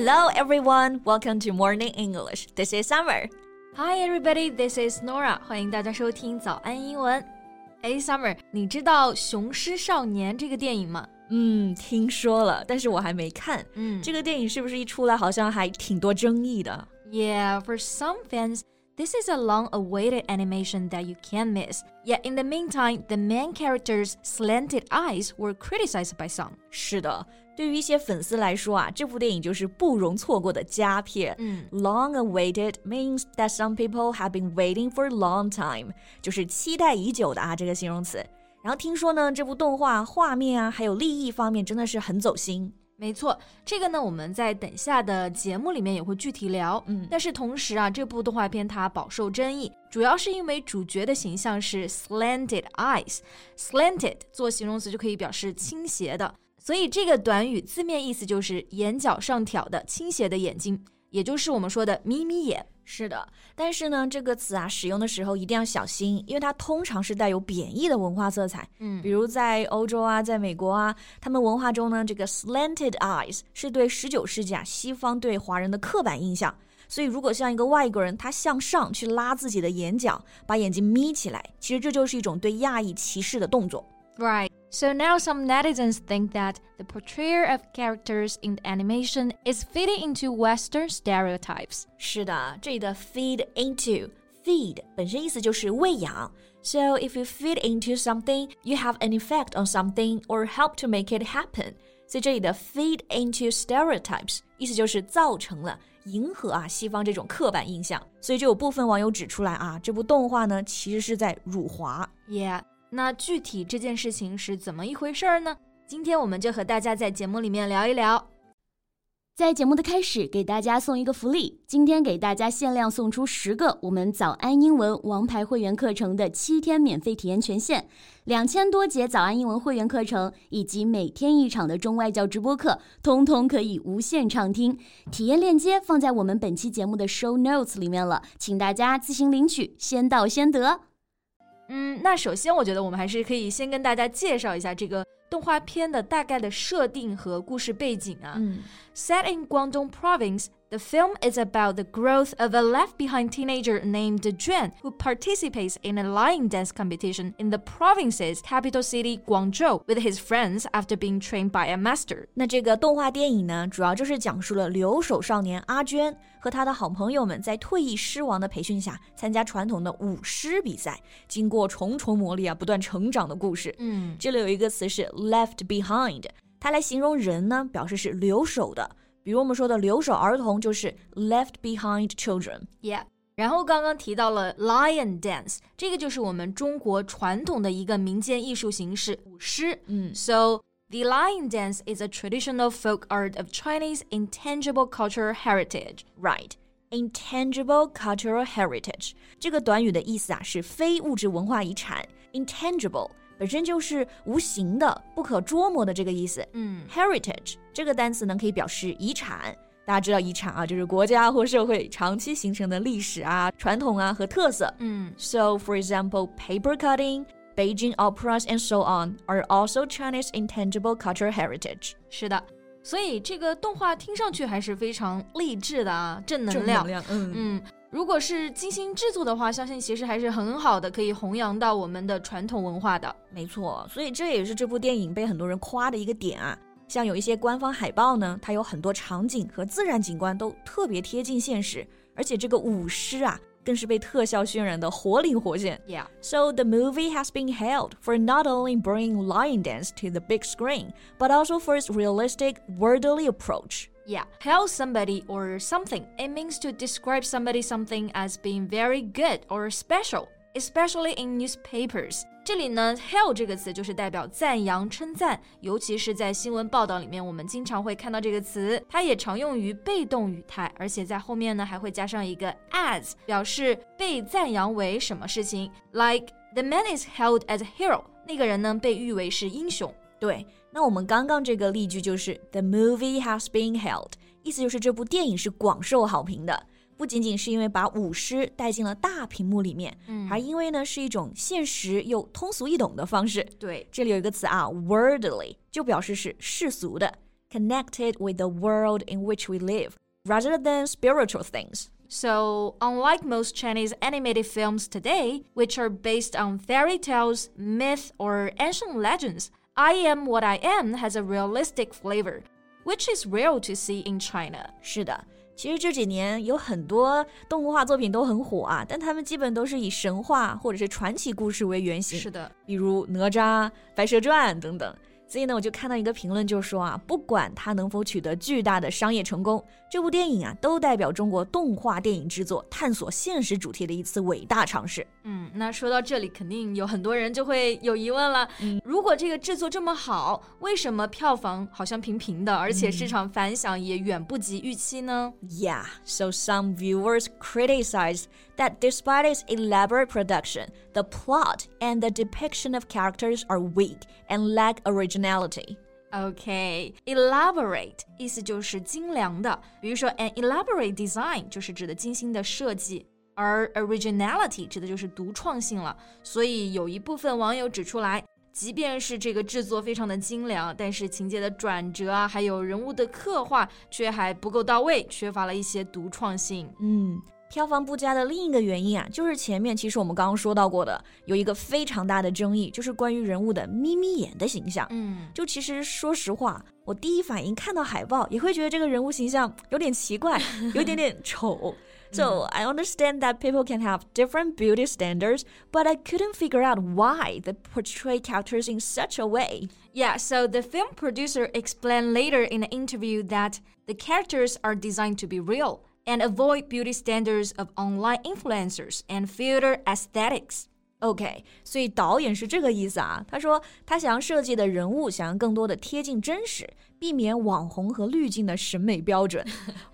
Hello, everyone. Welcome to Morning English. This is Summer. Hi, everybody. This is Norah. 欢迎大家收听早安英文。哎，Summer，你知道《雄狮少年》这个电影吗？嗯，听说了，但是我还没看。嗯，这个电影是不是一出来好像还挺多争议的？Yeah, for some fans, This is a long awaited animation that you can't miss. Yet in the meantime, the main character's slanted eyes were criticized by some. 是的，对于一些粉丝来说啊，这部电影就是不容错过的佳片。嗯，Long awaited means that some people have been waiting for a long time，就是期待已久的啊这个形容词。然后听说呢，这部动画画面啊，还有立意方面真的是很走心。 没错，这个呢，我们在等下的节目里面也会具体聊。嗯，但是同时啊，这部动画片它饱受争议，主要是因为主角的形象是 slanted eyes。slanted 做形容词就可以表示倾斜的，所以这个短语字面意思就是眼角上挑的倾斜的眼睛，也就是我们说的眯眯眼。是的，但是呢，这个词啊，使用的时候一定要小心，因为它通常是带有贬义的文化色彩。嗯，比如在欧洲啊，在美国啊，他们文化中呢，这个 slanted eyes 是对十九世纪啊西方对华人的刻板印象。所以，如果像一个外国人，他向上去拉自己的眼角，把眼睛眯起来，其实这就是一种对亚裔歧视的动作。Right. So now some netizens think that the portrayal of characters in the animation is fitting into Western stereotypes. 是的，这里的 feed into feed 本身意思就是喂养。So if you feed into something, you have an effect on something or help to make it happen. 所以这里的 feed into stereotypes 意思就是造成了迎合啊西方这种刻板印象。所以就有部分网友指出来啊，这部动画呢其实是在辱华。Yeah. 那具体这件事情是怎么一回事儿呢？今天我们就和大家在节目里面聊一聊。在节目的开始，给大家送一个福利，今天给大家限量送出十个我们早安英文王牌会员课程的七天免费体验权限，两千多节早安英文会员课程以及每天一场的中外教直播课，通通可以无限畅听。体验链接放在我们本期节目的 show notes 里面了，请大家自行领取，先到先得。嗯，那首先我觉得我们还是可以先跟大家介绍一下这个动画片的大概的设定和故事背景啊。嗯，Set in Guangdong Province。The film is about the growth of a left behind teenager named Juan who participates in a lion dance competition in the province's capital city Guangzhou with his friends after being trained by a master. 那这个动画电影呢，主要就是讲述了留守少年阿娟和他的好朋友们在退役狮王的培训下，参加传统的舞狮比赛，经过重重磨砺啊，不断成长的故事。嗯，这里有一个词是 left behind，它来形容人呢，表示是留守的。 比如我们说的留守儿童就是 left behind children。Yeah。然后刚刚提到了 lion dance，这个就是我们中国传统的一个民间艺术形式舞狮。嗯，So the lion dance is a traditional folk art of Chinese intangible cultural heritage. Right. Intangible cultural heritage 这个短语的意思啊是非物质文化遗产。Intangible 本身就是无形的、不可捉摸的这个意思。嗯，heritage 这个单词呢可以表示遗产。大家知道遗产啊，就是国家或社会长期形成的历史啊、传统啊和特色。嗯，So for example, paper cutting, Beijing operas, and so on are also Chinese intangible cultural heritage. 是的。所以这个动画听上去还是非常励志的啊，正能量。正能量，嗯嗯。如果是精心制作的话，相信其实还是很好的，可以弘扬到我们的传统文化的。没错，所以这也是这部电影被很多人夸的一个点啊。像有一些官方海报呢，它有很多场景和自然景观都特别贴近现实，而且这个舞狮啊，更是被特效渲染的活灵活现。Yeah. So the movie has been hailed for not only bringing lion dance to the big screen, but also for its realistic, worldly approach. Yeah, hail somebody or something. It means to describe somebody something as being very good or special, especially in newspapers. 这里呢，hail 这个词就是代表赞扬、称赞，尤其是在新闻报道里面，我们经常会看到这个词。它也常用于被动语态，而且在后面呢还会加上一个 as，表示被赞扬为什么事情。Like the man is hailed as a hero，那个人呢被誉为是英雄。对， 那我们刚刚这个例句就是 The movie has been held，意思就是这部电影是广受好评的。不仅仅是因为把舞狮带进了大屏幕里面，嗯还因为呢是一种现实又通俗易懂的方式。对，这里有一个词啊，worldly，就表示是世俗的。 connected with the world in which we live rather than spiritual things. So, unlike most Chinese animated films today, which are based on fairy tales, myth, or ancient legends, I Am What I Am has a realistic flavor, which is rare to see in China. 是的，其实这几年有很多动画作品都很火啊，但他们基本都是以神话或者是传奇故事为原型，是的，比如哪吒、白蛇传等等。 所以呢，我就看到一个评论，就说啊，不管它能否取得巨大的商业成功，这部电影啊，都代表中国动画电影制作探索现实主题的一次伟大尝试。嗯，那说到这里，肯定有很多人就会有疑问了。嗯，如果这个制作这么好，为什么票房好像平平的，而且市场反响也远不及预期呢？Yeah, so some viewers criticized that despite its elaborate production, the plot and the depiction of characters are weak and lack originality. Okay, elaborate 意思就是精良的，比如说 an elaborate design 就是指的精心的设计。而 originality 指的就是独创性了，所以有一部分网友指出来，即便是这个制作非常的精良，但是情节的转折啊，还有人物的刻画却还不够到位，缺乏了一些独创性。嗯， 票房不佳的另一个原因啊，就是前面其实我们刚刚说到过的，有一个非常大的争议，就是关于人物的眯眯眼的形象。嗯，就其实说实话，我第一反应看到海报也会觉得这个人物形象有点奇怪，有一点点丑。So I understand that people can have different beauty standards, but I couldn't figure out why they portray characters in such a way. Yeah, so the film producer explained later in an interview that the characters are designed to be real and avoid beauty standards of online influencers and filter aesthetics. OK，所以导演是这个意思啊。他说他想要设计的人物想要更多的贴近真实，避免网红和滤镜的审美标准。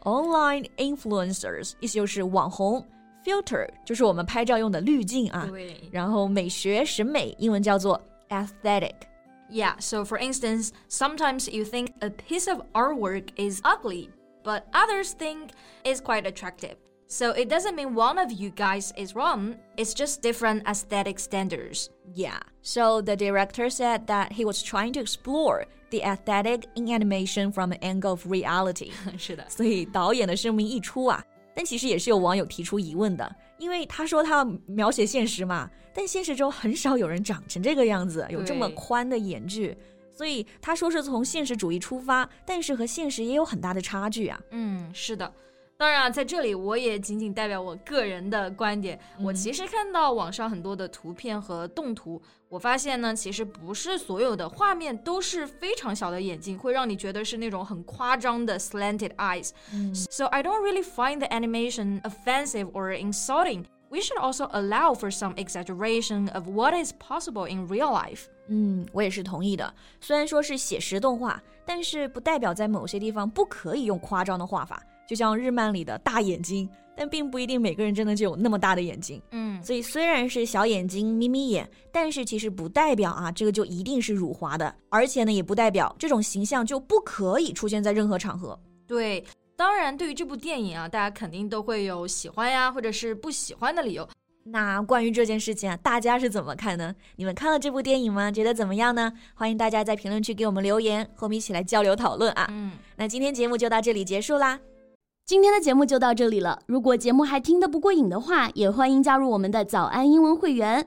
Online influencers 意思就是网红，filter 就是我们拍照用的滤镜啊。对。然后美学审美英文叫做 aesthetic。Yeah, so for instance, sometimes you think a piece of artwork is ugly, but others think it's quite attractive. So it doesn't mean one of you guys is wrong, it's just different aesthetic standards. Yeah, so the director said that he was trying to explore the aesthetic in animation from an angle of reality. 是的，所以导演的声明一出啊，但其实也是有网友提出疑问的，因为他说他要描写现实嘛，但现实中很少有人长成这个样子，有这么宽的眼距。 所以他说是从现实主义出发，但是和现实也有很大的差距啊。嗯，是的。当然啊，在这里我也仅仅代表我个人的观点。我其实看到网上很多的图片和动图，我发现呢，其实不是所有的画面都是非常小的眼睛，会让你觉得是那种很夸张的 slanted eyes。So I don't really find the animation offensive or insulting. We should also allow for some exaggeration of what is possible in real life. 嗯，我也是同意的。虽然说是写实动画，但是不代表在某些地方不可以用夸张的画法。就像日漫里的大眼睛，但并不一定每个人真的就有那么大的眼睛。嗯，所以虽然是小眼睛、眯眯眼，但是其实不代表啊，这个就一定是辱华的，而且呢，也不代表这种形象就不可以出现在任何场合。对，当然，对于这部电影啊，大家肯定都会有喜欢呀，或者是不喜欢的理由。那关于这件事情啊，大家是怎么看呢？你们看了这部电影吗？觉得怎么样呢？欢迎大家在评论区给我们留言，和我们一起来交流讨论啊。嗯，那今天节目就到这里结束啦。今天的节目就到这里了。如果节目还听得不过瘾的话，也欢迎加入我们的早安英文会员。